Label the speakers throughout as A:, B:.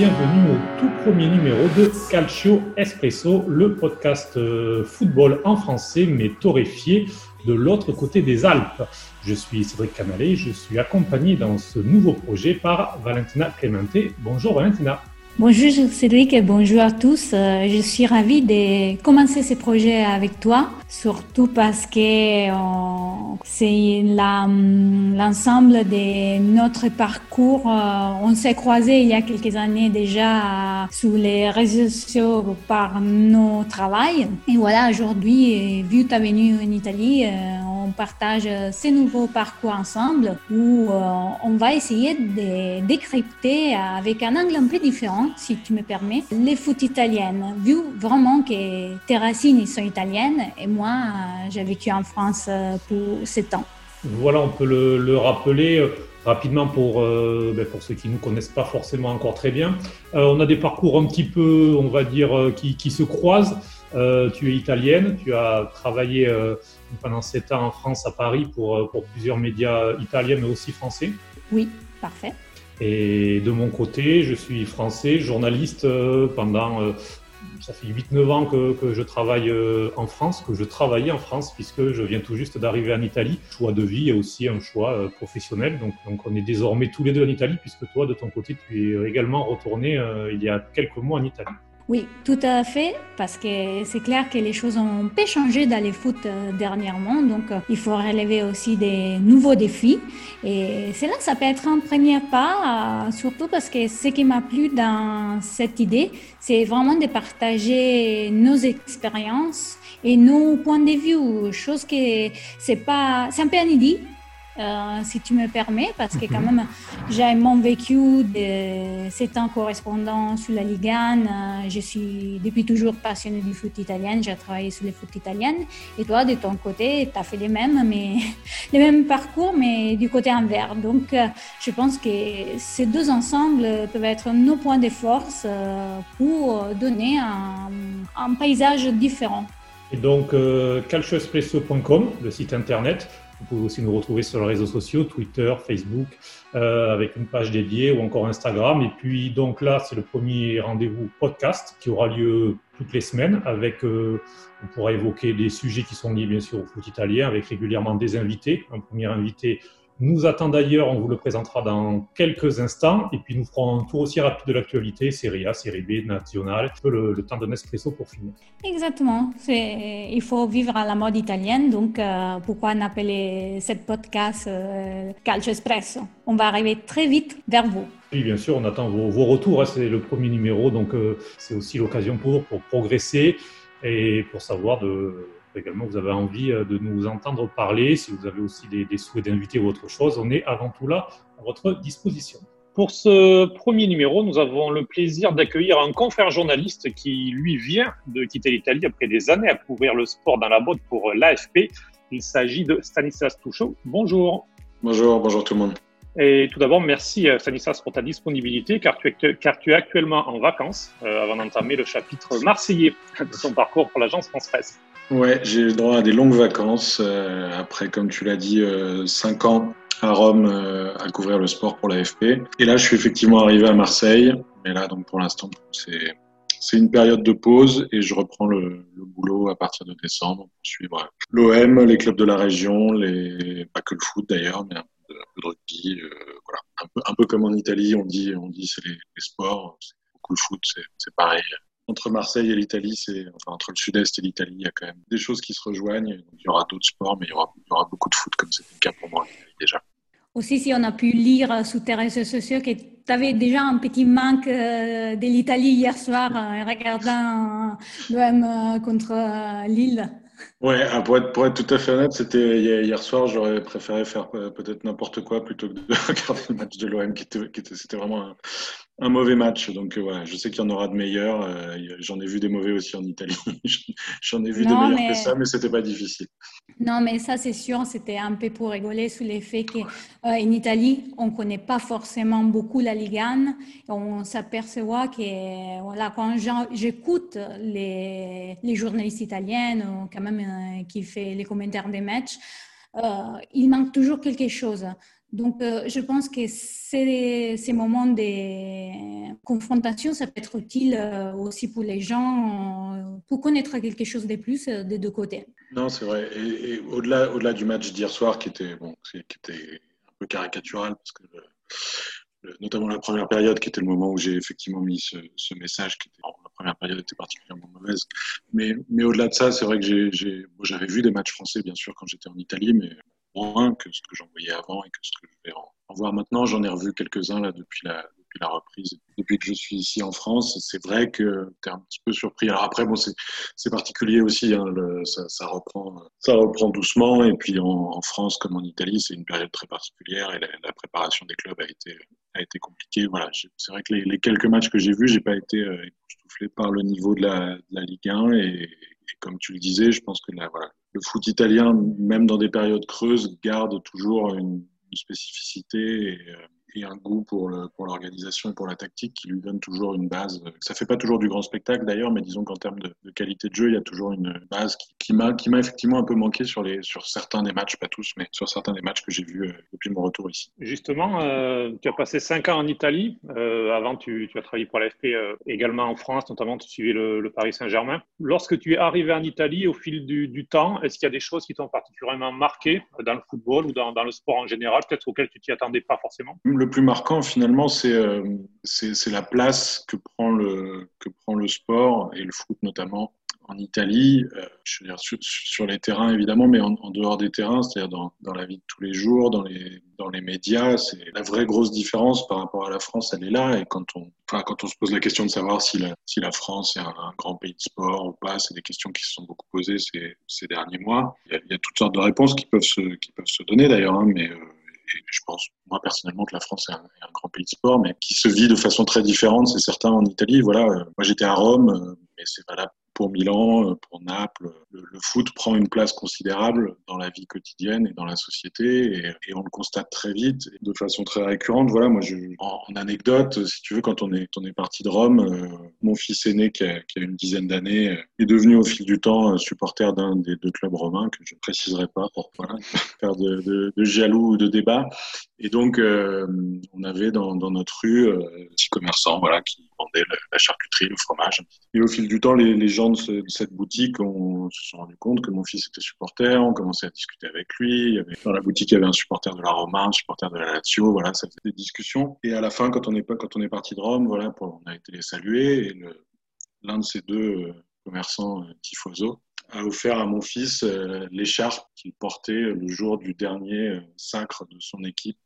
A: Bienvenue au tout premier numéro de Calcio Espresso, le podcast euh, football en français mais torréfié de l'autre côté des Alpes. Je suis Cédric Canalet, je suis accompagné dans ce nouveau projet par Valentina Clemente. Bonjour Valentina.
B: Bonjour Cédric et bonjour à tous. Euh, je suis ravie de commencer ce projet avec toi, surtout parce que euh, c'est l'ensemble de notre parcours. Euh, on s'est croisés il y a quelques années déjà sur les réseaux sociaux par nos travails. Et voilà, aujourd'hui, vu ta venue en Italie, on partage ces nouveaux parcours ensemble où on va essayer de décrypter avec un angle un peu différent si tu me permets, les foot italiennes, vu vraiment que tes racines sont italiennes et moi, euh, j'ai vécu en France euh, pour sept ans.
A: Voilà, on peut le, rappeler euh, rapidement pour, ben, pour ceux qui ne nous connaissent pas forcément encore très bien. on a des parcours un petit peu, on va dire, qui se croisent. Tu es italienne, tu as travaillé pendant sept ans en France, à Paris, pour, pour plusieurs médias italiens, mais aussi français.
B: Oui, parfait.
A: Et de mon côté, je suis français, journaliste euh, pendant, euh, ça fait 8-9 ans que, que, je travaille euh, en France, que je travaillais en France puisque je viens tout juste d'arriver en Italie. Choix de vie et aussi un choix professionnel. Donc, donc on est désormais tous les deux en Italie puisque toi, de ton côté, tu es également retourné il y a quelques mois en Italie.
B: Oui, tout à fait, parce que c'est clair que les choses ont peu changé dans les foot euh, dernièrement, donc euh, il faut relever aussi des nouveaux défis. Et c'est là que ça peut être un premier pas, euh, surtout parce que ce qui m'a plu dans cette idée, c'est vraiment de partager nos expériences et nos points de vue, chose que c'est pas, c'est un peu inédit euh, si tu me permets, parce que quand mhm. même, j'ai mon vécu de 7 ans correspondant sur la Ligue 1. Euh, je suis depuis toujours passionnée du foot italien. J'ai travaillé sur le foot italien. Et toi, de ton côté, tu as fait les mêmes, mais les mêmes parcours, mais du côté inverse. Donc, euh, je pense que ces deux ensembles peuvent être nos points de force pour donner un, un paysage différent.
A: Et donc, euh, calcioespresso.com, le site internet, vous pouvez aussi nous retrouver sur les réseaux sociaux, Twitter, Facebook, euh, avec une page dédiée ou encore Instagram. Et puis donc là, c'est le premier rendez-vous podcast qui aura lieu toutes les semaines avec, euh, on pourra évoquer des sujets qui sont liés bien sûr au foot italien avec régulièrement des invités. Un premier invité nous attend d'ailleurs, on vous le présentera dans quelques instants. Et puis nous ferons un tour aussi rapide de l'actualité, Série A, Série B, Nationale, le, le temps d'un espresso pour finir.
B: Exactement. Il faut vivre à la mode italienne, donc euh, pourquoi on appelle cette podcast euh, Calcio Espresso? On va arriver très vite vers vous.
A: Oui, bien sûr, on attend vos, retours. Hein. c'est le premier numéro, donc euh, c'est aussi l'occasion pour, pour progresser et pour savoir de également vous avez envie euh, de nous entendre parler, si vous avez aussi des, souhaits d'inviter ou autre chose, on est avant tout là à votre disposition. Pour ce premier numéro, nous avons le plaisir d'accueillir un confrère journaliste qui, lui, vient de quitter l'Italie après des années à couvrir le sport dans la botte pour l'AFP. Il s'agit de Stanislas Touchot. Bonjour.
C: Bonjour, bonjour tout le monde.
A: Et tout d'abord, merci euh, Stanislas pour ta disponibilité, car tu es, car tu es actuellement en vacances euh, avant d'entamer le chapitre marseillais de son parcours pour l'agence France Presse.
C: Ouais, j'ai eu droit à des longues vacances euh, après, comme tu l'as dit, euh, cinq ans à Rome euh, à couvrir le sport pour l'AFP. Et là, je suis effectivement arrivé à Marseille. Mais là, donc pour l'instant, c'est c'est une période de pause et je reprends le, le boulot à partir de décembre pour suivre l'OM, les clubs de la région, les pas que le foot d'ailleurs, mais un peu de, rugby, voilà, un peu un peu comme en Italie, on dit on dit c'est les, les sports, c'est beaucoup le foot, c'est pareil entre Marseille et l'Italie, c'est enfin entre le Sud-Est et l'Italie, il y a quand même des choses qui se rejoignent. il y aura d'autres sports, mais il y aura, il y aura beaucoup de foot comme c'était le cas pour moi déjà.
B: Aussi, si on a pu lire sous tes réseaux sociaux que tu avais déjà un petit manque euh, de l'Italie hier soir en regardant l'OM contre Lille.
C: Ouais, ah, pour être, pour être tout à fait honnête, c'était hier soir, j'aurais préféré faire euh, peut-être n'importe quoi plutôt que de regarder le match de l'OM qui était, qui était c'était vraiment un, un mauvais match. Donc euh, je sais qu'il y en aura de meilleurs. Euh, j'en ai vu des mauvais aussi en Italie. J'en ai vu des meilleurs que ça, mais c'était pas difficile.
B: Non, mais ça c'est sûr, c'était un peu pour rigoler sous l'effet qu'en euh, Italie, on connaît pas forcément beaucoup la Ligue 1. On s'aperçoit que voilà, quand j'écoute les, les, journalistes italiens, quand même qui fait les commentaires des matchs, il manque toujours quelque chose. Donc, euh, je pense que ces, moments de confrontation, ça peut être utile euh, aussi pour les gens, euh, pour connaître quelque chose de plus des deux côtés.
C: Non, c'est vrai. Et, au-delà, au-delà du match d'hier soir, qui était, bon, qui était un peu caricatural, parce que notamment la première période, qui était le moment où j'ai effectivement mis ce, message, qui était, la première période était particulièrement mauvaise. Mais, mais au-delà de ça, c'est vrai que j'avais vu des matchs français, bien sûr, quand j'étais en Italie, mais moins que ce que j'en voyais avant et que ce que je vais en, voir maintenant. J'en ai revu quelques-uns là depuis la, la reprise, depuis que je suis ici en France. C'est vrai que tu es un petit peu surpris. Alors après, bon, c'est particulier aussi. Hein, ça, reprend, ça reprend doucement. Et puis en, France, comme en Italie, c'est une période très particulière et la, préparation des clubs a été, compliquée. Voilà, c'est vrai que les, quelques matchs que j'ai vus, j'ai pas été euh, par le niveau de la, Ligue 1 et, comme tu le disais, je pense que le foot italien, même dans des périodes creuses, garde toujours une, une spécificité et, euh, et un goût pour l'organisation pour et pour la tactique qui lui donne toujours une base. Ça fait pas toujours du grand spectacle d'ailleurs, mais disons qu'en termes de, qualité de jeu, il y a toujours une base qui, qui m'a effectivement un peu manqué sur, les, sur certains des matchs, pas tous, mais sur certains des matchs que j'ai vus euh, depuis mon retour ici.
A: Justement, euh, tu as passé cinq ans en Italie. Euh, avant, tu, as travaillé pour l'AFP également en France, notamment tu suivais le, Paris Saint-Germain. Lorsque tu es arrivé en Italie, au fil du, du temps, est-ce qu'il y a des choses qui t'ont particulièrement marqué dans le football ou dans, dans le sport en général, peut-être auxquelles tu t'y attendais pas forcément?
C: Le plus marquant finalement, euh, c'est la place que prend, le, sport et le foot notamment en Italie, euh, je veux dire, sur, les terrains évidemment, mais en, dehors des terrains, c'est-à-dire dans, la vie de tous les jours, dans les, médias, c'est la vraie grosse différence par rapport à la France, elle est là. Et quand on, se pose la question de savoir si la, France est un, grand pays de sport ou pas, c'est des questions qui se sont beaucoup posées ces, derniers mois. Il y, a, toutes sortes de réponses qui peuvent se, qui peuvent se donner d'ailleurs, hein, mais euh, je pense, moi personnellement, que la France est un, grand pays de sport, mais qui se vit de façon très différente, c'est certain, en Italie. Voilà, euh, moi j'étais à Rome, euh, mais c'est valable pour Milan, euh, pour Naples. Le, foot prend une place considérable dans la vie quotidienne et dans la société, et, on le constate très vite, et de façon très récurrente. Voilà, moi, en, anecdote, si tu veux, quand on est, parti de Rome, euh, mon fils aîné, qui a, une dizaine d'années, euh, est devenu au fil du temps supporter d'un des deux clubs romains, que je ne préciserai pas pour faire de, jaloux ou de débat. Et donc, on avait dans, notre rue euh, petits commerçants voilà, qui vendaient la charcuterie, le fromage. Et au fil du temps, les gens de, cette boutique, on se sont rendu compte que mon fils était supporter, on commençait à discuter avec lui. Il avait, dans la boutique, il y avait un supporter de la Roma, un supporter de la Lazio, voilà, ça faisait des discussions. Et à la fin, quand on est, quand on est parti de Rome, voilà, on a été les saluer. Et l'un de ces deux euh, commerçants euh, tifoso a offert à mon fils euh, l'écharpe qu'il portait le jour du dernier sacre de son équipe,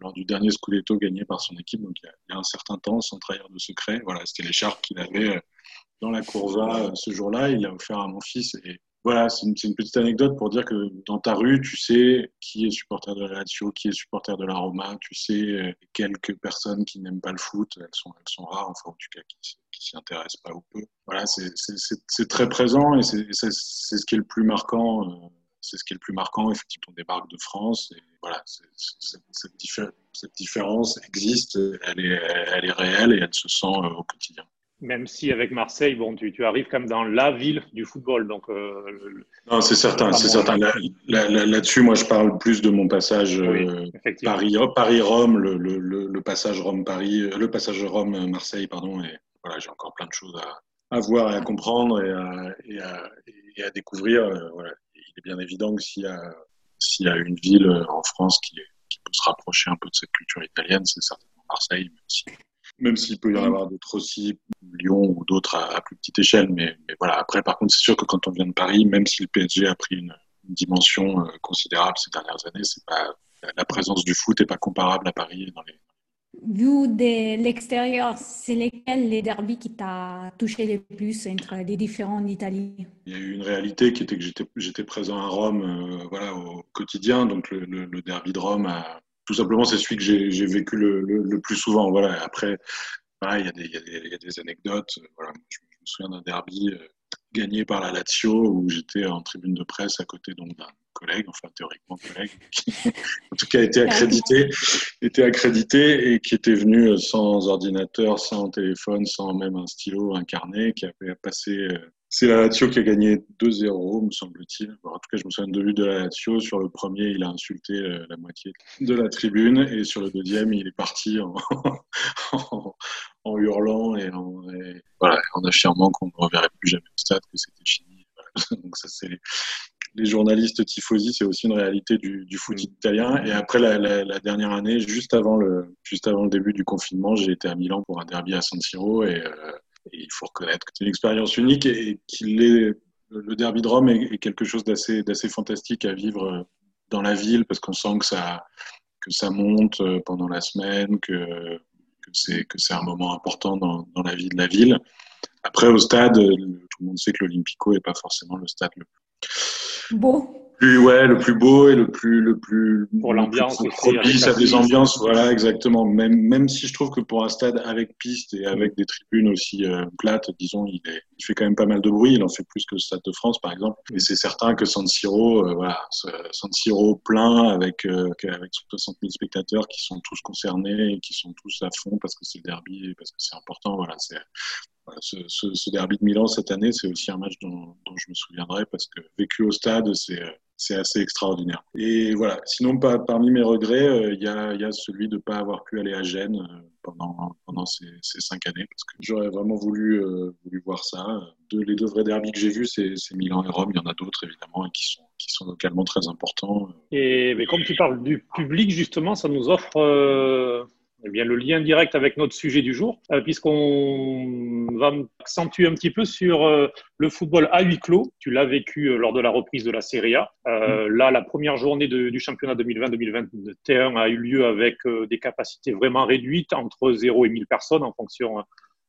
C: lors du dernier Scudetto gagné par son équipe, donc il y a, un certain temps, sans trahir de secret. Voilà, c'était l'écharpe qu'il avait dans la courva euh, ce jour-là. Il l'a offert à mon fils. Et voilà, c'est une, petite anecdote pour dire que dans ta rue, tu sais qui est supporter de la Lazio, qui est supporter de la Roma. Tu sais euh, quelques personnes qui n'aiment pas le foot. Elles sont, rares, enfin, en tout cas, qui, qui s'y intéressent pas ou peu. Voilà, c'est très présent et c'est ce qui est le plus marquant. Euh, c'est ce qui est le plus marquant, effectivement, on débarque de France. Et voilà, cette, différence existe, elle est réelle et elle se sent au quotidien
A: même si avec Marseille, bon, tu, tu, arrives même dans la ville du football. Donc, euh,
C: non, c'est certain, c'est certain. Là-dessus, moi, je parle plus de mon passage euh, Paris, Paris-Rome, le, le, le, passage Rome-Paris, euh, le passage Rome-Marseille, pardon. Et voilà, j'ai encore plein de choses à, à voir et à comprendre et à, et à, et à découvrir. Voilà. il est bien évident que s'il y a, s'il y a une ville en France qui, qui peut se rapprocher un peu de cette culture italienne, c'est certainement Marseille, même si même s'il peut y en avoir d'autres aussi, Lyon ou d'autres à, plus petite échelle. Mais, voilà, après, par contre, c'est sûr que quand on vient de Paris, même si le PSG a pris une, dimension euh, considérable ces dernières années, c'est pas la présence du foot n'est pas comparable à Paris dans les.
B: Vu de l'extérieur, c'est lesquels les derbies qui t'a touché le plus entre les différents en Italie?
C: Il y a eu une réalité qui était que j'étais présent à Rome euh, voilà, au quotidien. Donc le, le derby de Rome a, tout simplement, c'est celui que j'ai vécu le, plus souvent. Voilà. Après, il y, a des anecdotes. Voilà. Je, me souviens d'un derby euh, gagné par la Lazio où j'étais en tribune de presse à côté d'un collègue, enfin théoriquement collègue, qui en tout cas était accrédité, était accrédité et qui était venu sans ordinateur, sans téléphone, sans même un stylo, un carnet, qui avait passé euh, c'est la Lazio qui a gagné 2-0, me semble-t-il. en tout cas, je me souviens de lui de la Lazio. Sur le premier, il a insulté euh, la moitié de la tribune. Et sur le deuxième, il est parti en, en hurlant et en, voilà, en affirmant qu'on ne reverrait plus jamais au stade, que c'était fini. Donc ça, c'est les, journalistes tifosi, c'est aussi une réalité du, foot mm. italien. Et après la, dernière année, juste avant le, juste avant le début du confinement, j'ai été à Milan pour un derby à San Siro et, euh, il faut reconnaître que c'est une expérience unique et, qu'il est le derby de Rome est, quelque chose d'assez fantastique à vivre dans la ville parce qu'on sent que ça monte euh, pendant la semaine, que c'est un moment important dans, la vie de la ville. Après, au stade, tout le monde sait que l'Olympico n'est pas forcément le stade le
B: plus beau
C: plus ouais le plus beau et le plus le plus
A: pour l'ambiance
C: propice à des ambiances voilà exactement. Même même si je trouve que pour un stade avec piste et avec des tribunes aussi euh, plates disons il, est, il fait quand même pas mal de bruit il en fait plus que le stade de France par exemple. Et c'est certain que San Siro euh, voilà San Siro plein avec euh, avec 60 000 spectateurs qui sont tous concernés et qui sont tous à fond parce que c'est le derby et parce que c'est important voilà c'est ce, derby de Milan cette année, c'est aussi un match dont, dont, je me souviendrai parce que vécu au stade, c'est c'est assez extraordinaire. Et voilà, sinon, parmi mes regrets, euh, il y, a, celui de ne pas avoir pu aller à Gênes euh, pendant, ces, cinq années, parce que j'aurais vraiment voulu, euh, voir ça. Les deux vrais derbys que j'ai vus, c'est Milan et Rome. Il y en a d'autres, évidemment, qui sont, localement très importants.
A: Et comme tu parles du public, justement, ça nous offre eh bien, le lien direct avec notre sujet du jour, euh, puisqu'on va accentuer un petit peu sur euh, le football à huis clos. Tu l'as vécu euh, lors de la reprise de la Serie A. Mm. Là, la première journée du championnat 2020-2021 a eu lieu avec des capacités vraiment réduites, entre 0 et 1000 personnes en fonction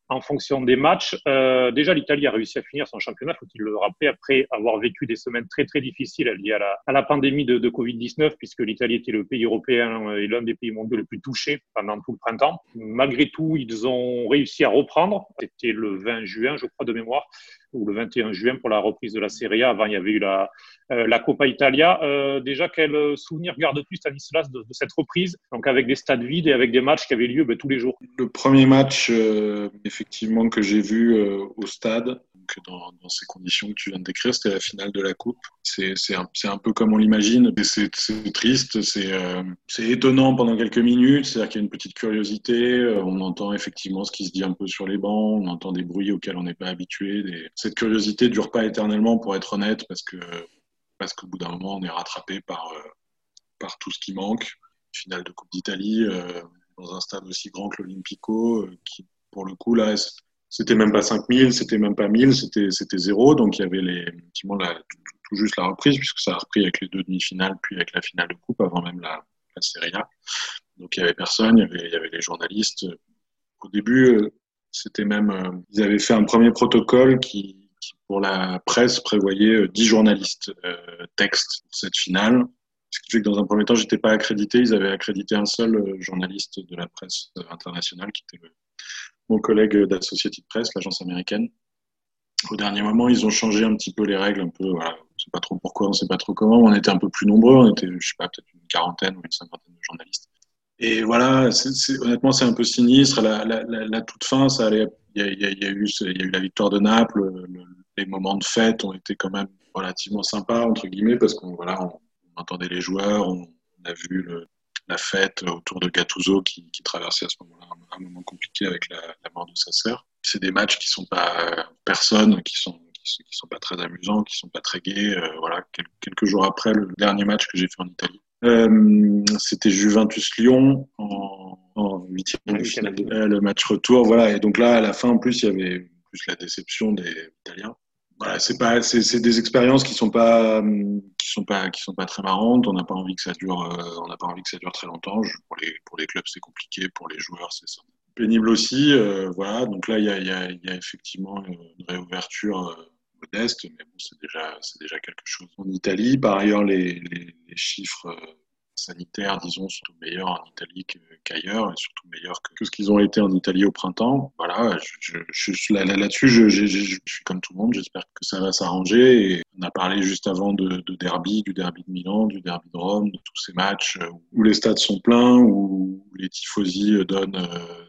A: en fonction des matchs. Euh, déjà, l'Italie a réussi à finir son championnat, faut-il le rappeler, après avoir vécu des semaines très très difficiles liées à la, à la pandémie de, de Covid-19, puisque l'Italie était le pays européen et l'un des pays mondiaux les plus touchés pendant tout le printemps. Malgré tout, ils ont réussi à reprendre. C'était le 20 juin, je crois, de mémoire ou le 21 juin pour la reprise de la Serie A. Avant, il y avait eu la, euh, Coppa Italia. Euh, déjà, quel souvenir garde-tu, Stanislas, de, de, cette reprise? Donc, avec des stades vides et avec des matchs qui avaient lieu ben, tous les jours.
C: Le premier match, euh, effectivement, que j'ai vu au stade, dans, ces conditions que tu viens de décrire, c'était la finale de la Coupe. C'est un, peu comme on l'imagine. C'est triste, euh, c'est étonnant pendant quelques minutes. C'est-à-dire qu'il y a une petite curiosité. Euh, on entend effectivement ce qui se dit un peu sur les bancs. On entend des bruits auxquels on n'est pas habitué. Des... Cette curiosité dure pas éternellement, pour être honnête, parce que parce qu'au bout d'un moment, on est rattrapé par euh, par tout ce qui manque. Finale de Coupe d'Italie dans un stade aussi grand que l'Olympico, qui pour le coup là c'était même pas 5000, c'était même pas 1000, c'était, c'était zéro. Donc il y avait les, effectivement tout, juste la reprise, puisque ça a repris avec les deux demi-finales, puis avec la finale de coupe avant même la, la Serie A. Donc il y avait personne, il y avait, il y avait les journalistes. Au début, euh, c'était même, euh, ils avaient fait un premier protocole qui, pour la presse prévoyait 10 euh, journalistes euh, texte pour cette finale. Ce qui fait que dans un premier temps, j'étais pas accrédité. Ils avaient accrédité un seul journaliste de la presse internationale, qui était mon collègue d'Associated Press, l'agence américaine. Au dernier moment, ils ont changé un petit peu les règles, un peu, voilà, on ne sait pas trop pourquoi, on ne sait pas trop comment. On était un peu plus nombreux, on était, je sais pas, peut-être une quarantaine ou une cinquantaine de journalistes. Et voilà, honnêtement, c'est un peu sinistre. La, toute fin. Il y a, eu, la victoire de Naples. les moments de fête ont été quand même relativement sympas entre guillemets parce qu'on voilà, on, entendait les joueurs, on, a vu la fête autour de Gattuso qui, traversait à ce moment-là un, moment compliqué avec la, la mort de sa sœur. C'est des matchs qui sont pas personnes, qui sont qui, sont pas très amusants, qui sont pas très gais. Euh, voilà, quelques jours après le dernier match que j'ai fait en Italie, euh, c'était Juventus Lyon en, en huitième de finale, le match retour. Voilà, et donc là à la fin en plus il y avait plus la déception des Italiens voilà, c'est pas, c'est des expériences qui sont pas, qui sont pas, qui sont pas très marrantes. On n'a pas envie que ça dure, euh, on n'a pas envie que ça dure très longtemps. pour les, pour les clubs, c'est compliqué. Pour les joueurs, c'est pénible aussi. Euh, voilà. Donc là, il y a, y, a, y a, effectivement une réouverture modeste, mais bon, c'est déjà, quelque chose. En Italie, par ailleurs, les, chiffres sanitaires, disons, sont meilleurs en Italie qu'ailleurs, et surtout meilleurs que, ce qu'ils ont été en Italie au printemps. Voilà, je, là-dessus, je, suis comme tout le monde, j'espère que ça va s'arranger. On a parlé juste avant de, de, derby, du derby de Milan, du derby de Rome, de tous ces matchs où les stades sont pleins, où les tifosi donnent euh,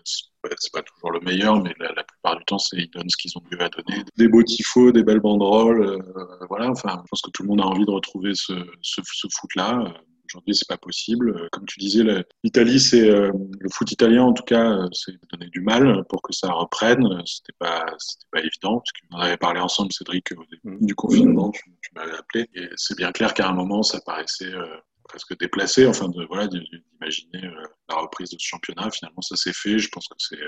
C: c'est pas toujours le meilleur, mais la, plupart du temps, c'est ils donnent ce qu'ils ont mieux à donner. Des beaux tifos, des belles banderoles, euh, voilà. Enfin, je pense que tout le monde a envie de retrouver ce, ce, ce foot-là Aujourd'hui, c'est pas possible. Comme tu disais, l'Italie, c'est le foot italien en tout cas, c'est donné du mal pour que ça reprenne. C'était pas, c'était pas évident parce qu'on en avait parlé ensemble, Cédric, au début du confinement. Tu, tu m'avais appelé et c'est bien clair qu'à un moment, ça paraissait presque déplacé, enfin de voilà d'imaginer la reprise de ce championnat. Finalement, ça s'est fait. Je pense que c'est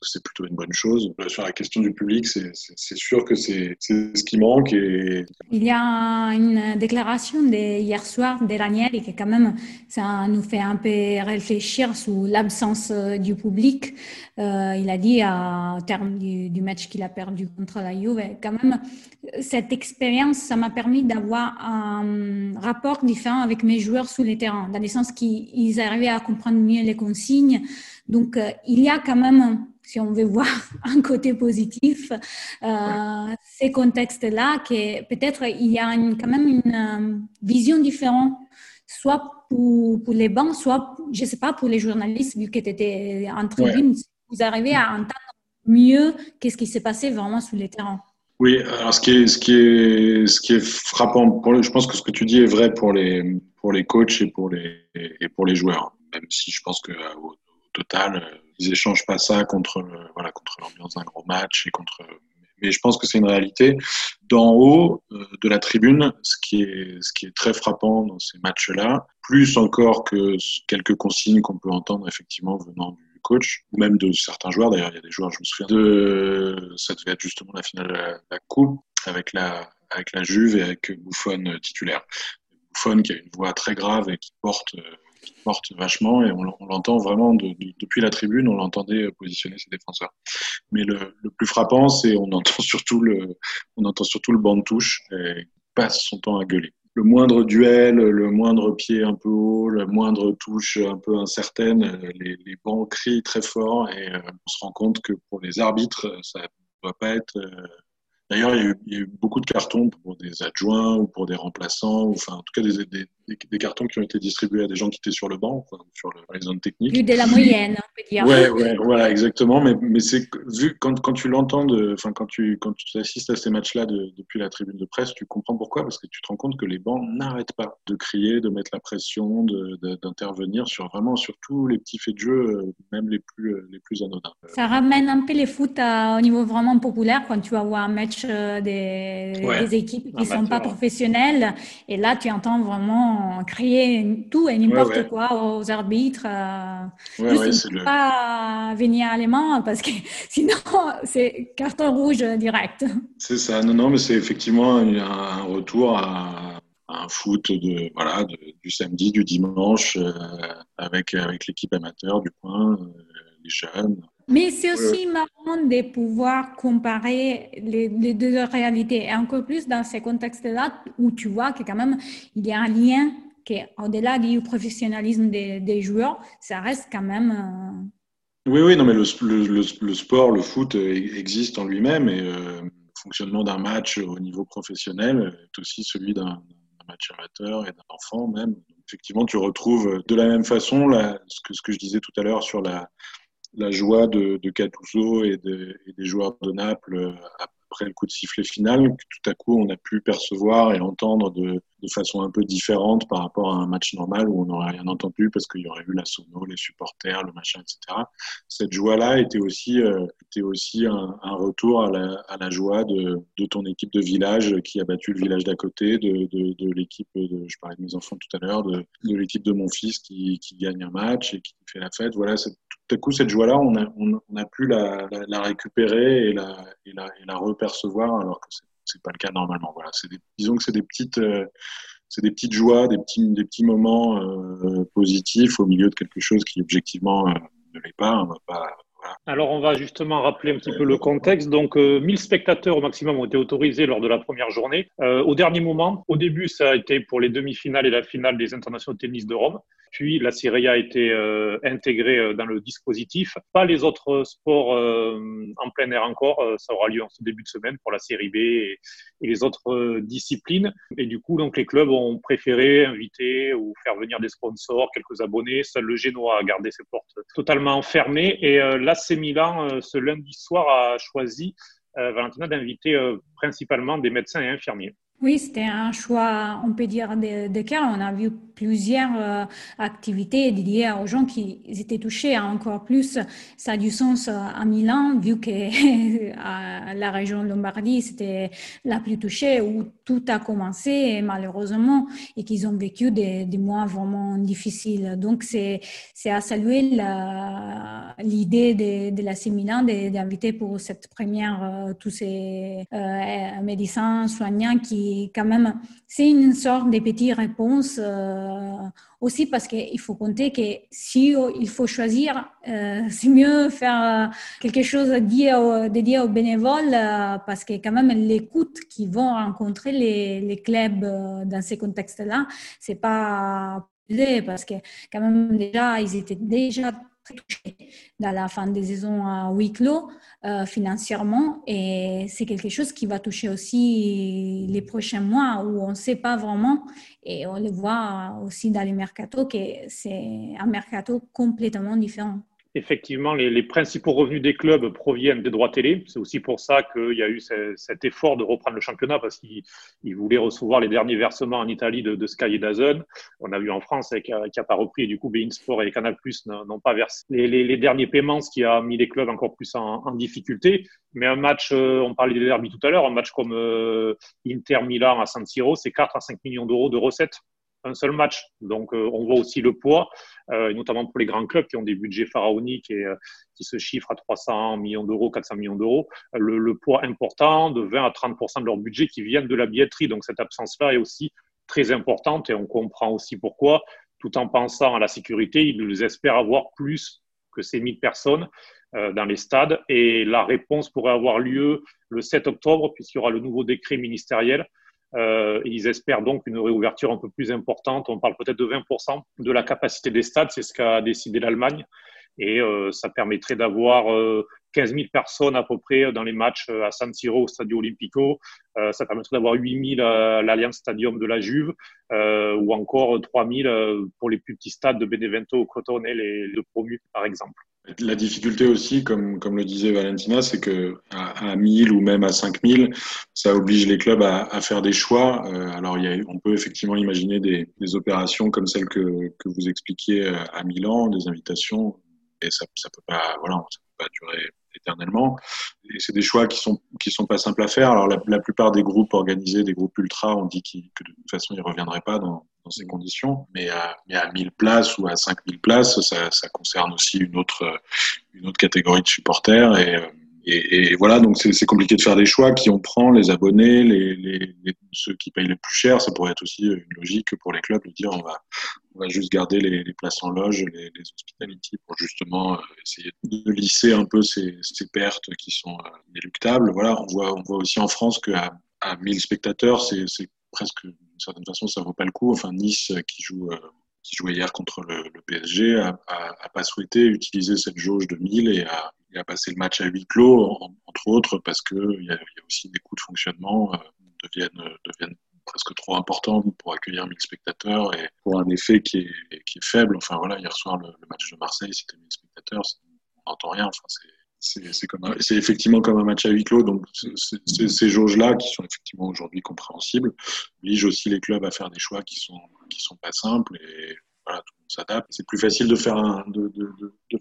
C: que c'est plutôt une bonne chose. Sur la question du public, c'est sûr que c'est ce qui manque. Et...
B: Il y a une déclaration de hier soir de Ranieri qui quand même, ça nous fait un peu réfléchir sur l'absence euh, du public. Euh, il a dit au terme du, du match qu'il a perdu contre la Juve, quand même, cette expérience, ça m'a permis d'avoir un rapport différent avec mes joueurs sous les terrains, dans le sens qu'ils arrivaient à comprendre mieux les consignes. Donc, euh, il y a quand même si on veut voir un côté positif, euh, ces contextes-là, que peut-être il y a quand même une euh, vision différente, soit pour, pour, les bancs, soit, je ne sais pas, pour les journalistes, vu que tu étais en tribune, vous arrivez à entendre mieux qu'est-ce qui s'est passé vraiment sur les terrains.
C: Oui, alors ce qui est, ce qui est, ce qui est frappant, pour je pense que ce que tu dis est vrai pour les, pour les coachs et pour les, et pour les joueurs, même si je pense que au total, ils échangent pas ça contre voilà contre l'ambiance d'un gros match et contre mais je pense que c'est une réalité. D'en haut euh, de la tribune, ce qui est ce qui est très frappant dans ces matchs-là, plus encore que quelques consignes qu'on peut entendre effectivement venant du coach ou même de certains joueurs. D'ailleurs, il y a des joueurs, je me souviens de ça devait être justement la finale de la, coupe avec la avec la Juve et avec Buffon titulaire. Buffon qui a une voix très grave et qui porte euh, porte vachement et on, l'entend vraiment depuis la tribune, on l'entendait positionner ses défenseurs. Mais le, plus frappant, c'est on entend surtout le, on entend surtout le banc de touche et passe son temps à gueuler. Le moindre duel, le moindre pied un peu haut, la moindre touche un peu incertaine, les, bancs crient très fort et euh, on se rend compte que pour les arbitres, ça ne doit pas être euh, D'ailleurs, il, il, y a eu beaucoup de cartons pour des adjoints ou pour des remplaçants, ou, enfin, en tout cas des, des, des, cartons qui ont été distribués à des gens qui étaient sur le banc, sur le, les zones techniques.
B: Vu de la moyenne, on peut dire.
C: Ouais, ouais, voilà, exactement. Mais, mais c'est vu quand, quand tu l'entends, enfin quand tu quand tu assistes à ces matchs-là de, depuis la tribune de presse, tu comprends pourquoi, parce que tu te rends compte que les bancs n'arrêtent pas de crier, de mettre la pression, d'intervenir sur vraiment sur tous les petits faits de jeu, euh, même les plus euh, les plus anodins.
B: Ça ramène un peu les foot au niveau vraiment populaire quand tu vas voir un match euh, des, des équipes qui ne sont pas professionnelles. Et là, tu entends vraiment crier tout et n'importe quoi aux arbitres. Euh, juste ne pas venir allemand parce que sinon, c'est carton rouge direct.
C: C'est ça. Non, non, mais c'est effectivement un, retour à un foot de voilà du samedi, du dimanche euh, avec avec l'équipe amateur du coin, les jeunes.
B: Mais c'est aussi marrant de pouvoir comparer les, deux réalités, et encore plus dans ces contextes-là où tu vois que quand même il y a un lien qui au-delà du professionnalisme des, joueurs, ça reste quand même.
C: Euh, oui, oui, non, mais le, le, sport, le foot euh, existe en lui-même et euh, le fonctionnement d'un match au niveau professionnel est aussi celui d'un match amateur et d'un enfant même. effectivement, tu retrouves de la même façon là, ce, que, ce que je disais tout à l'heure sur la, la joie de, de et, et, des joueurs de Naples après le coup de sifflet final, que tout à coup on a pu percevoir et entendre de, de façon un peu différente par rapport à un match normal où on n'aurait rien entendu parce qu'il y aurait eu la sono, les supporters, le machin, etc. Cette joie-là était aussi, euh, était aussi un, retour à la, à la joie de, de, ton équipe de village qui a battu le village d'à côté, de, de, l'équipe, je parlais de mes enfants tout à l'heure, de, l'équipe de mon fils qui, qui gagne un match et qui fait la fête. Voilà, tout à coup, cette joie-là, on a, on, a pu la, récupérer et la, et la, la alors que c'est pas le cas normalement. Voilà, c'est disons que c'est des petites, euh, c'est des petites joies, des petits, des petits moments euh, positifs au milieu de quelque chose qui objectivement euh, ne l'est pas. On va pas
A: alors, on va justement rappeler un petit peu le contexte. Donc, 1000 spectateurs au maximum ont été autorisés lors de la première journée. au dernier moment, au début, ça a été pour les demi-finales et la finale des internationaux de tennis de Rome. Puis la Serie A a été euh, intégrée euh, dans le dispositif. Pas les autres sports euh, en plein air encore. ça aura lieu en ce début de semaine pour la Série B et, les autres disciplines. Et du coup, donc les clubs ont préféré inviter ou faire venir des sponsors, quelques abonnés. Seul le Génois a gardé ses portes totalement fermées. Et l'AC Milan, ce lundi soir, a choisi Valentina d'inviter principalement des médecins et infirmiers.
B: Oui, c'était un choix, on peut dire, de, de. On a vu plusieurs euh, activités dédiées aux gens qui étaient touchés encore plus. Ça a du sens euh, à Milan, vu que la région Lombardie, c'était la plus touchée, où tout a commencé, malheureusement, et qu'ils ont vécu des, mois vraiment difficiles. Donc, c'est à saluer l'idée de, de, la Milan d'inviter pour cette première euh, tous ces médecins soignants qui quand même, c'est une sorte de petite réponse euh, aussi parce qu'il faut compter que si il faut choisir, euh, c'est mieux faire quelque chose dédié aux bénévoles euh, parce que quand même l'écoute qu'ils vont rencontrer les, les clubs dans ces contextes-là, c'est pas parce que quand même déjà ils étaient déjà touchés dans la fin des saisons à huis clos euh, financièrement. Et c'est quelque chose qui va toucher aussi les prochains mois où on ne sait pas vraiment. Et on le voit aussi dans les mercato que c'est un mercato complètement différent
A: effectivement, les, principaux revenus des clubs proviennent des droits télé. C'est aussi pour ça qu'il y a eu cet effort de reprendre le championnat parce qu'ils voulaient recevoir les derniers versements en Italie de, Sky et DAZN. On a vu en France qui n'a pas repris du coup, Bein Sport et Canal Plus n'ont pas versé les, derniers paiements, ce qui a mis les clubs encore plus en, difficulté. Mais un match, euh, on parlait des derby tout à l'heure, un match comme euh, Inter Milan à San Siro, c'est 4 à 5 millions d'euros de recettes un seul match. Donc, euh, on voit aussi le poids, euh, notamment pour les grands clubs qui ont des budgets pharaoniques et euh, qui se chiffrent à 300 millions d'euros, 400 millions d'euros, le, poids important de 20 à 30% de leur budget qui viennent de la billetterie. Donc, cette absence-là est aussi très importante et on comprend aussi pourquoi, tout en pensant à la sécurité, ils espèrent avoir plus que ces 1000 personnes dans les stades. Et la réponse pourrait avoir lieu le 7 octobre, puisqu'il y aura le nouveau décret ministériel euh, ils espèrent donc une réouverture un peu plus importante. On parle peut-être de 20% de la capacité des stades, c'est ce qu'a décidé l'Allemagne. Et euh, ça permettrait d'avoir euh, 15 000 personnes à peu près dans les matchs euh, à San Siro, au Stadio Olimpico. Euh, ça permettrait d'avoir 8 000 à l'Alliance Stadium de la Juve ou encore 3 000 pour les plus petits stades de Benevento, Crotone et les, de Promu, par exemple.
C: La difficulté aussi, comme, comme le disait Valentina, c'est que à, 1000 ou même à 5000, ça oblige les clubs à, à faire des choix. Euh, alors, y a, on peut effectivement imaginer des, des opérations comme celles que, que, vous expliquiez euh, à Milan, des invitations, et ça, ça peut pas, voilà, ça peut pas durer éternellement. Et c'est des choix qui sont qui sont pas simples à faire. Alors, la, la plupart des groupes organisés, des groupes ultra, ont dit que de toute façon, ils reviendraient pas dans, dans ces conditions. Mais à, mais à 1000 places ou à 5000 places, ça, ça concerne aussi une autre, une autre catégorie de supporters. Et, et, et voilà, donc c'est compliqué de faire des choix. Qui on prend Les abonnés, les, les, ceux qui payent le plus cher. Ça pourrait être aussi une logique pour les clubs de dire on va, on va juste garder les, les places en loge, les, les hospitalities pour justement euh, essayer de lisser un peu ces, ces pertes qui sont euh, inéluctables. Voilà, on voit, on voit aussi en France qu'à à 1000 spectateurs, c'est presque d'une certaine façon, ça vaut pas le coup. Enfin, Nice, euh, qui joue, euh, qui jouait hier contre le, PSG, a, pas souhaité utiliser cette jauge de 1000 et a, passé le match à huis clos, entre autres, parce que il y, y, a aussi des coûts de fonctionnement euh, deviennent, deviennent presque trop importants pour accueillir 1000 spectateurs et pour un effet qui est, qui est faible. Enfin voilà, hier soir, le, le match de Marseille, c'était 1000 spectateurs, on n'entend rien. Enfin, c'est c'est effectivement comme un match à huis clos. Donc, ces jauges-là, qui sont effectivement aujourd'hui compréhensibles, obligent aussi les clubs à faire des choix qui sont, qui sont pas simples. Et voilà, tout le monde s'adapte. C'est plus facile de faire, de,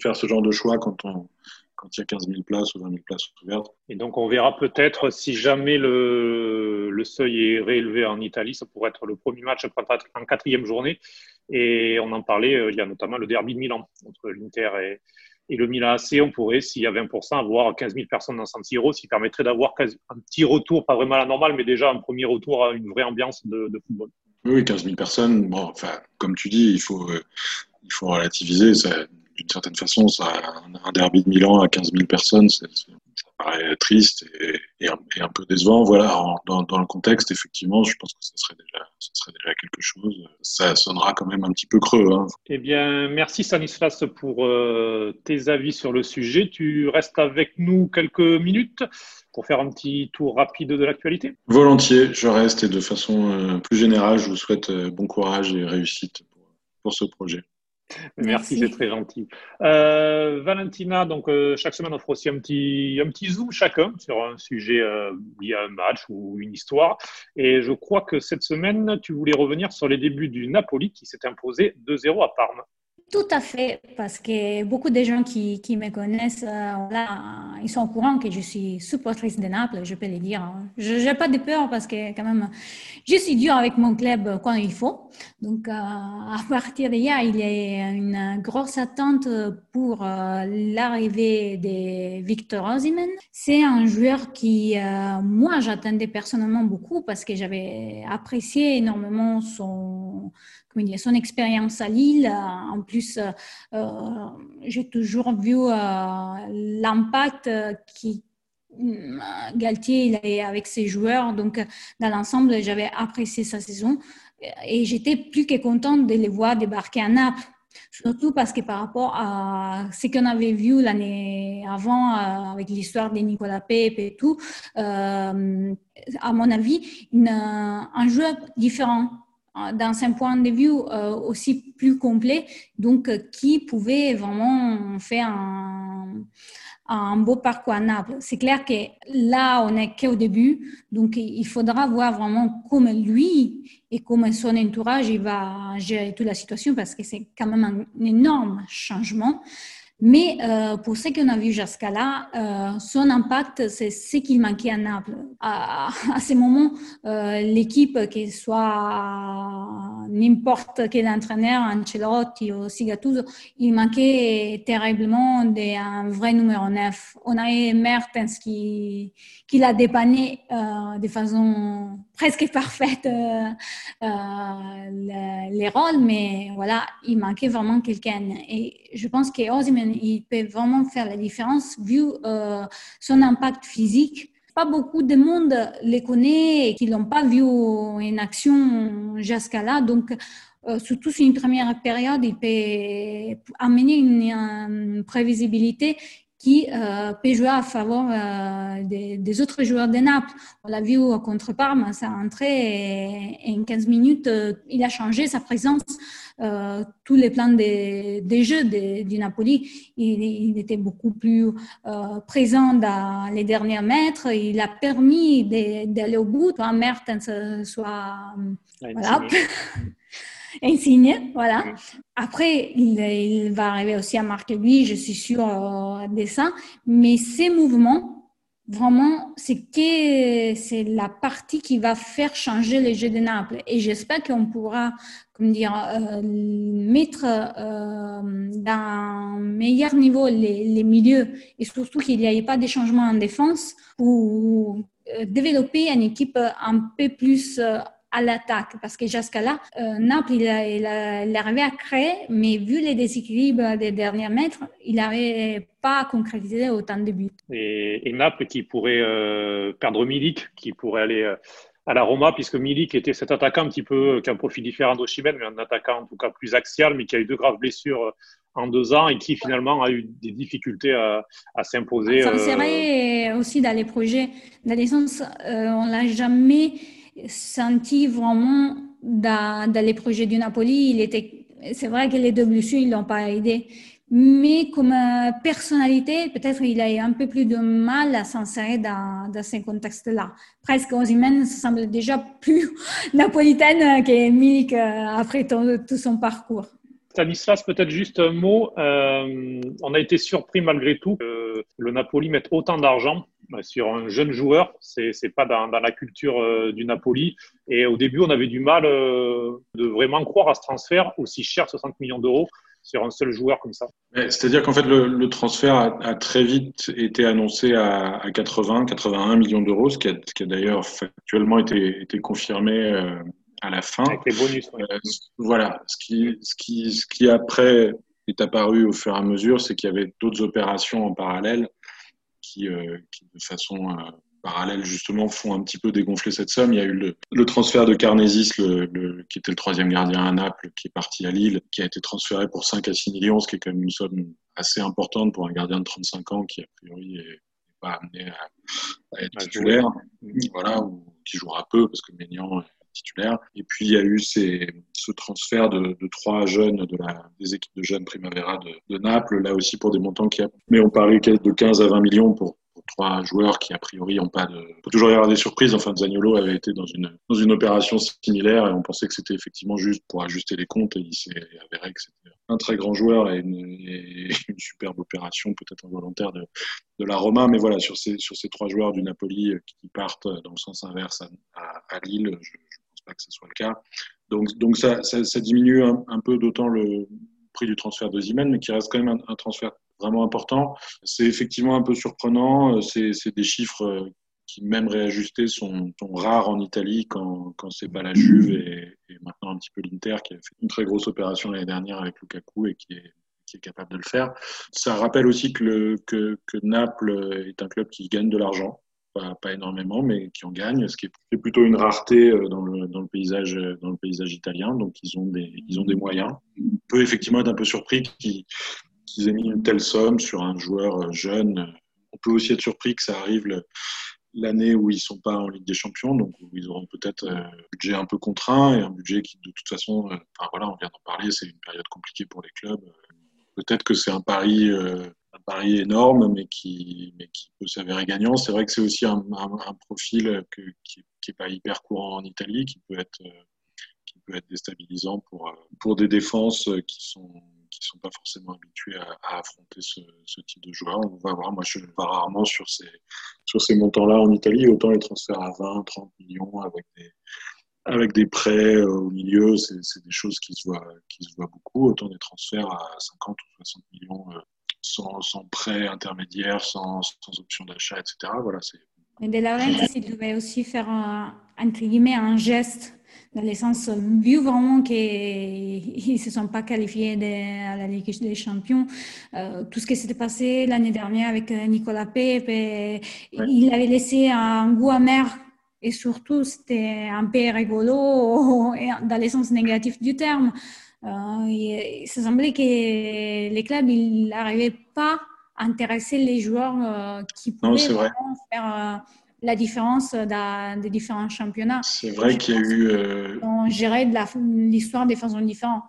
C: faire ce genre de choix quand on, quand il y a 15 000 places ou 20 000 places ouvertes.
A: Et donc, on verra peut-être si jamais le, le, seuil est réélevé en Italie, ça pourrait être le premier match en quatrième journée. Et on en parlait, euh, il y a notamment le derby de Milan entre l'Inter et, et le Milan AC, on pourrait, s'il y a 20%, avoir 15 000 personnes dans San Siro, ce qui permettrait d'avoir un petit retour, pas vraiment à la normale, mais déjà un premier retour à une vraie ambiance de, de football.
C: Oui, 15 000 personnes. Bon, enfin, comme tu dis, il faut, euh, il faut relativiser. D'une certaine façon, ça, un, derby de Milan à 15 000 personnes, ça paraît triste et, un, peu décevant. Voilà, dans, dans, le contexte, effectivement, je pense que ce serait déjà, ce serait déjà quelque chose. Ça sonnera quand même un petit peu creux. Hein.
A: Eh bien, merci Stanislas pour euh, tes avis sur le sujet. Tu restes avec nous quelques minutes pour faire un petit tour rapide de l'actualité
C: Volontiers, je reste et de façon euh, plus générale, je vous souhaite euh, bon courage et réussite pour, pour ce projet.
A: Merci, c'est très gentil. Euh, Valentina, donc euh, chaque semaine on offre aussi un petit, un petit zoom chacun sur un sujet euh, lié à un match ou une histoire. Et je crois que cette semaine, tu voulais revenir sur les débuts du Napoli qui s'est imposé 2-0 à Parme.
B: Tout à fait, parce que beaucoup de gens qui, qui me connaissent, euh, là, ils sont au courant que je suis supportrice de Naples, je peux le dire. Je n'ai pas de peur parce que quand même, je suis dur avec mon club quand il faut. Donc, euh, à partir d'hier, il y a une grosse attente pour euh, l'arrivée de Victor Osimhen. C'est un joueur qui, moi, j'attendais personnellement beaucoup parce que j'avais apprécié énormément son son expérience à Lille. En plus, euh, j'ai toujours vu euh, l'impact qui Galtier il a avec ses joueurs. Donc, dans l'ensemble, j'avais apprécié sa saison et j'étais plus que contente de les voir débarquer à Naples. Surtout parce que par rapport à ce qu'on avait vu l'année avant euh, avec l'histoire de Nicolas Pepe et tout, à mon avis, un jeu différent euh, dans un point de vue euh, aussi plus complet, donc euh, qui pouvait vraiment faire un, un beau parcours à Naples. C'est clair que là, on n'est qu'au début, donc il faudra voir vraiment comment lui et comment son entourage va gérer toute la situation parce que c'est quand même un énorme changement. Mais euh, pour ce qu'on a vu jusqu'à là, euh, son impact, c'est ce qu'il manquait à Naples. À, à ce moment, euh, l'équipe, que soit n'importe quel entraîneur, Ancelotti ou Sigatuso, il manquait terriblement d'un vrai numéro 9. On avait Mertens qui, qui l'a dépanné euh, de façon presque parfaite euh, euh, les rôles, mais voilà, il manquait vraiment quelqu'un. Et je pense que il peut vraiment faire la différence vu son impact physique pas beaucoup de monde les connaît et qui l'ont pas vu en action jusqu'à là. Donc, surtout sur une première période, il peut amener une prévisibilité qui euh, peut jouer à faveur euh, des, autres joueurs de Naples. On l'a vu contre Parme, ça a entré et, en 15 minutes, euh, il a changé sa présence. tous les plans des, jeux du Napoli, il, était beaucoup plus présent dans les derniers mètres. Il a permis d'aller au bout. Toi, Mertens soit... Voilà. insigne, voilà. Après, il, va arriver aussi à marquer lui, je suis sûre euh, de ça. Mais ces mouvements, vraiment, c'est la partie qui va faire changer le jeu de Naples. Et j'espère qu'on pourra, comme dire, euh, mettre euh, d'un meilleur niveau les, les, milieux et surtout qu'il n'y ait pas de changements en défense ou développer une équipe un peu plus à l'attaque parce que jusqu'à là, euh, Naples, il, a, arrivé à créer, mais vu les déséquilibres des derniers mètres, il n'avait pas concrétisé autant de buts.
A: Et, Naples qui pourrait euh, perdre Milik, qui pourrait aller euh, à la Roma, puisque Milik était cet attaquant un petit peu qui a un profil différent d'Oshimène, mais un attaquant en tout cas plus axial, mais qui a eu de graves blessures en deux ans et qui finalement a eu des difficultés à, s'imposer.
B: Ça serait aussi dans les projets. Dans les sens, on l'a jamais senti vraiment dans, les projets du Napoli. Il était, c'est vrai que les deux blessures, ils l'ont pas aidé. Mais comme euh, personnalité, peut-être il a eu un peu plus de mal à s'insérer dans, dans ces contextes-là. Presque Osimhen semble déjà plus napolitaine que euh, après tout, son parcours.
A: Stanislas, peut-être juste un mot. Euh, on a été surpris malgré tout que le Napoli mette autant d'argent sur un jeune joueur. C'est n'est pas dans, la culture euh, du Napoli. Et au début, on avait du mal de vraiment croire à ce transfert aussi cher, 60 millions d'euros, sur un seul joueur comme ça.
C: C'est-à-dire qu'en fait, le, transfert a, très vite été annoncé à, 80, 81 millions d'euros, ce qui a, d'ailleurs factuellement été, été confirmé à la fin.
A: Avec les bonus. Euh,
C: voilà. Ce qui, ce, qui, ce qui après est apparu au fur et à mesure, c'est qu'il y avait d'autres opérations en parallèle qui, euh, qui de façon euh, parallèle justement font un petit peu dégonfler cette somme. Il y a eu le, transfert de Carnesis, le, qui était le troisième gardien à Naples, qui est parti à Lille, qui a été transféré pour 5 à 6 millions, ce qui est quand même une somme assez importante pour un gardien de 35 ans qui a priori n'est pas amené à, être titulaire, voilà, ou qui jouera peu parce que Ménian titulaire. Et puis il y a eu ces, ce transfert de, trois jeunes de la, des équipes de jeunes Primavera de, Naples, là aussi pour des montants qui, mais on de 15 à 20 millions pour trois joueurs qui a priori n'ont pas de. Il toujours y avoir des surprises. Enfin, Zaniolo avait été dans une dans une opération similaire et on pensait que c'était effectivement juste pour ajuster les comptes et il s'est avéré que c'était un très grand joueur et une, superbe opération peut-être involontaire de de la Roma. Mais voilà, sur ces sur ces trois joueurs du Napoli qui partent dans le sens inverse à, Lille, pas que ce soit le cas. Donc donc ça ça, diminue un, peu d'autant le prix du transfert de Zimen, mais qui reste quand même un, transfert vraiment important. C'est effectivement un peu surprenant. C'est des chiffres euh, qui, même réajustés, sont, sont rares en Italie quand, quand c'est pas la Juve et, et, maintenant un petit peu l'Inter qui a fait une très grosse opération l'année dernière avec Lukaku et qui est, qui est capable de le faire. Ça rappelle aussi que, le, que, que Naples est un club qui gagne de l'argent. Pas, énormément, mais qui en gagne, ce qui est plutôt une rareté euh, dans le, dans le, paysage, dans le paysage italien. Donc, ils ont des, ils ont des moyens. On peut effectivement être un peu surpris qu'ils aient mis une telle somme sur un joueur euh, jeune. On peut aussi être surpris que ça arrive l'année où ils sont pas en Ligue des Champions, donc où ils auront peut-être un budget un peu contraint et un budget qui, de toute façon, euh, enfin voilà, on vient d'en parler, c'est une période compliquée pour les clubs. Peut-être que c'est un pari, euh, un pari énorme, mais qui, mais qui peut s'avérer gagnant. C'est vrai que c'est aussi un, profil qui, qui est pas hyper courant en Italie, qui peut être, qui peut être déstabilisant pour, pour des défenses qui sont qui sont pas forcément habitués à, affronter ce, type de joueur. On va voir, moi je le vois rarement sur ces, sur ces montants-là en Italie, autant les transferts à 20, 30 millions avec des, avec des prêts euh, au milieu, c'est des choses qui se, voient, qui se voient beaucoup, autant des transferts à 50 ou 60 millions euh, sans, sans prêt intermédiaire, sans, sans option d'achat, etc. Voilà, c'est
B: mais De Laurentiis, il devait aussi faire un, entre guillemets un geste dans le sens, vu vraiment qu'ils ne se sont pas qualifiés de, à la Ligue des Champions, euh, tout ce qui s'était passé l'année dernière avec euh, Nicolas Pepe, ouais. il avait laissé un goût amer et surtout c'était un peu rigolo dans le sens négatif du terme. Euh, il, ça semblait que les clubs n'arrivaient pas à intéresser les joueurs euh, qui pouvaient
C: non,
B: faire euh, la différence dans des différents championnats.
C: C'est vrai qu'il y a eu.
B: On gérait l'histoire de façon différente.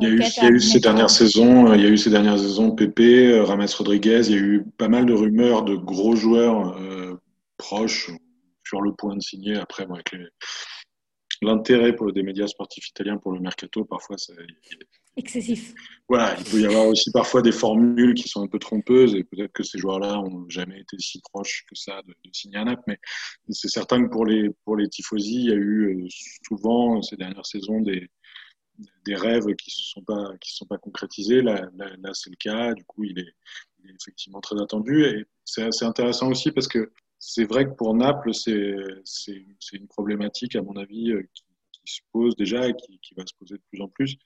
C: Il y a eu, il y a eu ces dernières saisons, il y a eu ces dernières saisons Pépé, Rames Rodriguez, il y a eu pas mal de rumeurs de gros joueurs proches sur le point de signer. Après, bon, avec l'intérêt des médias sportifs italiens pour le mercato, parfois, ça,
B: excessif.
C: Voilà, il peut y avoir aussi parfois des formules qui sont un peu trompeuses et peut-être que ces joueurs-là ont jamais été si proches que ça de, de signer un app, mais c'est certain que pour les pour les tifosi, il y a eu euh, souvent ces dernières saisons des des rêves qui se sont pas qui se sont pas concrétisés. Là, là, là c'est le cas. Du coup, il est, il est effectivement très attendu et c'est intéressant aussi parce que c'est vrai que pour Naples, c'est une problématique à mon avis euh, qui, se pose déjà et qui, qui va se poser de plus en plus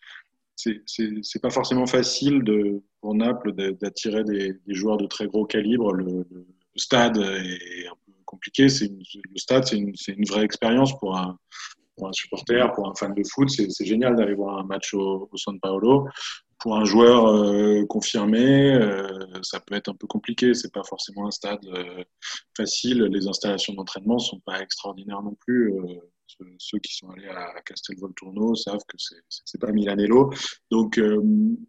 C: c'est pas forcément facile de, pour Naples d'attirer des, joueurs de très gros calibre. Le, le stade est un peu compliqué. Une, le stade, c'est une, une, vraie expérience pour un, pour un supporter, pour un fan de foot. C'est génial d'aller voir un match au, au San Paolo. Pour un joueur euh, confirmé, euh, ça peut être un peu compliqué. C'est pas forcément un stade euh, facile. Les installations d'entraînement sont pas extraordinaires non plus. Euh, ceux qui sont allés à Castelvolturno savent que c'est pas Milanello. Donc, euh,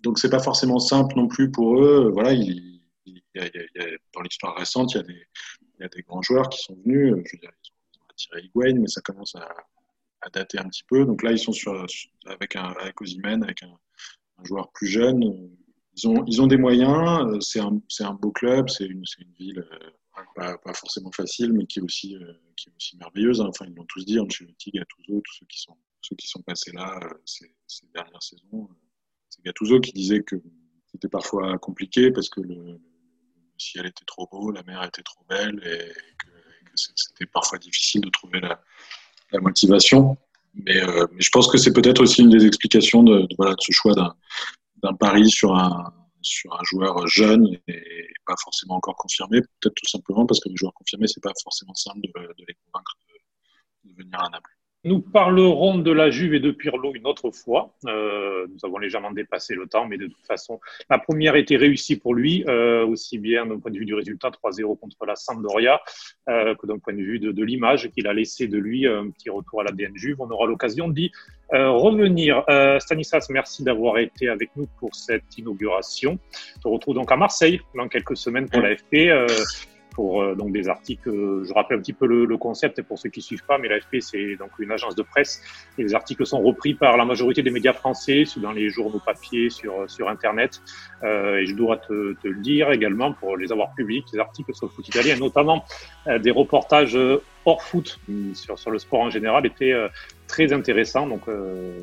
C: donc c'est pas forcément simple non plus pour eux. Voilà, il, il, y a, il y a, dans l'histoire récente, il y, a des, il y a des grands joueurs qui sont venus. Je veux dire, ils ont attiré Higuain, mais ça commence à, à, dater un petit peu. Donc là, ils sont sur, avec, un, avec Ozymen, avec un, un, joueur plus jeune. Ils ont, ils ont des moyens. C'est un, un beau club, c'est une, une ville pas, pas, forcément facile, mais qui est aussi, euh, qui est aussi merveilleuse. Hein. Enfin, ils l'ont tous dit, Ancelotti, Gattuso, tous ceux qui sont, ceux qui sont passés là euh, ces, dernières saisons. Euh, c'est Gattuso qui disait que c'était parfois compliqué parce que le, le, ciel était trop beau, la mer était trop belle et que, c'était parfois difficile de trouver la motivation. Mais, euh, mais, je pense que c'est peut-être aussi une des explications de, voilà, de ce choix d'un pari sur un, sur un joueur jeune et pas forcément encore confirmé, peut-être tout simplement parce que les joueurs confirmés, c'est pas forcément simple de, de les convaincre de, de, venir à Naples.
A: Nous parlerons de la Juve et de Pirlo une autre fois. Euh, nous avons légèrement dépassé le temps, mais de toute façon, la première était réussie pour lui, euh, aussi bien d'un point de vue du résultat 3-0 contre la Sampdoria euh, que d'un point de vue de, de l'image qu'il a laissé de lui, un petit retour à l'ADN Juve. On aura l'occasion d'y euh, revenir. Euh, Stanislas, merci d'avoir été avec nous pour cette inauguration. On se retrouve donc à Marseille dans quelques semaines pour l'AFP. Euh, pour euh, donc des articles. euh, Je rappelle un petit peu le, le concept pour ceux qui suivent pas, mais l'AFP c'est donc une agence de presse et les articles sont repris par la majorité des médias français dans les journaux papier, sur sur internet. Euh, et je dois te, te le dire également pour les avoir publiés, les articles sur le foot italien, notamment euh, des reportages euh, hors foot hum, sur sur le sport en général étaient euh, très intéressants. Donc euh,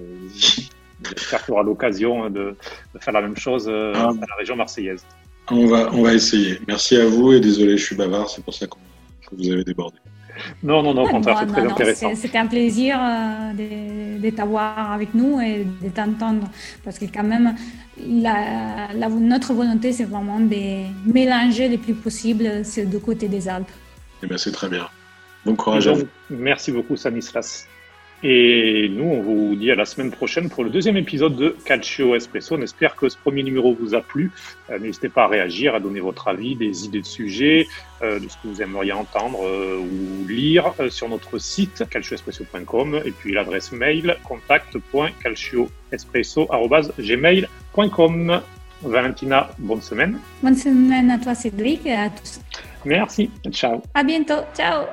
A: J'espère qu'il y aura l'occasion de, de faire la même chose euh,
C: Ah.
A: à la région marseillaise.
C: On va, on va essayer. Merci à vous et désolé, je suis bavard, c'est pour ça qu'on- que vous avez débordé.
A: Non, non, non, au contraire,
B: Non,
A: c'est
B: non,
A: très
B: non,
A: intéressant.
B: c'est- C'était un plaisir euh, de, de t'avoir avec nous et de t'entendre parce que quand même, la, la- notre volonté, c'est vraiment de mélanger le plus possible ces deux côtés des Alpes.
C: Eh bien, c'est très bien. Bon courage à
A: Donc,
C: vous.
A: merci beaucoup, Stanislas. Et nous, on vous dit à la semaine prochaine pour le deuxième épisode de Calcio Espresso. On espère que ce premier numéro vous a plu. Euh, N'hésitez pas à réagir, à donner votre avis, des idées de sujets, euh, de ce que vous aimeriez entendre euh, ou lire euh, sur notre site calcioespresso.com et puis l'adresse mail contact.calcioespresso.gmail.com. Valentina, bonne semaine.
B: Bonne semaine à toi, Cédric, et à tous.
A: Merci. Ciao.
B: À bientôt. Ciao.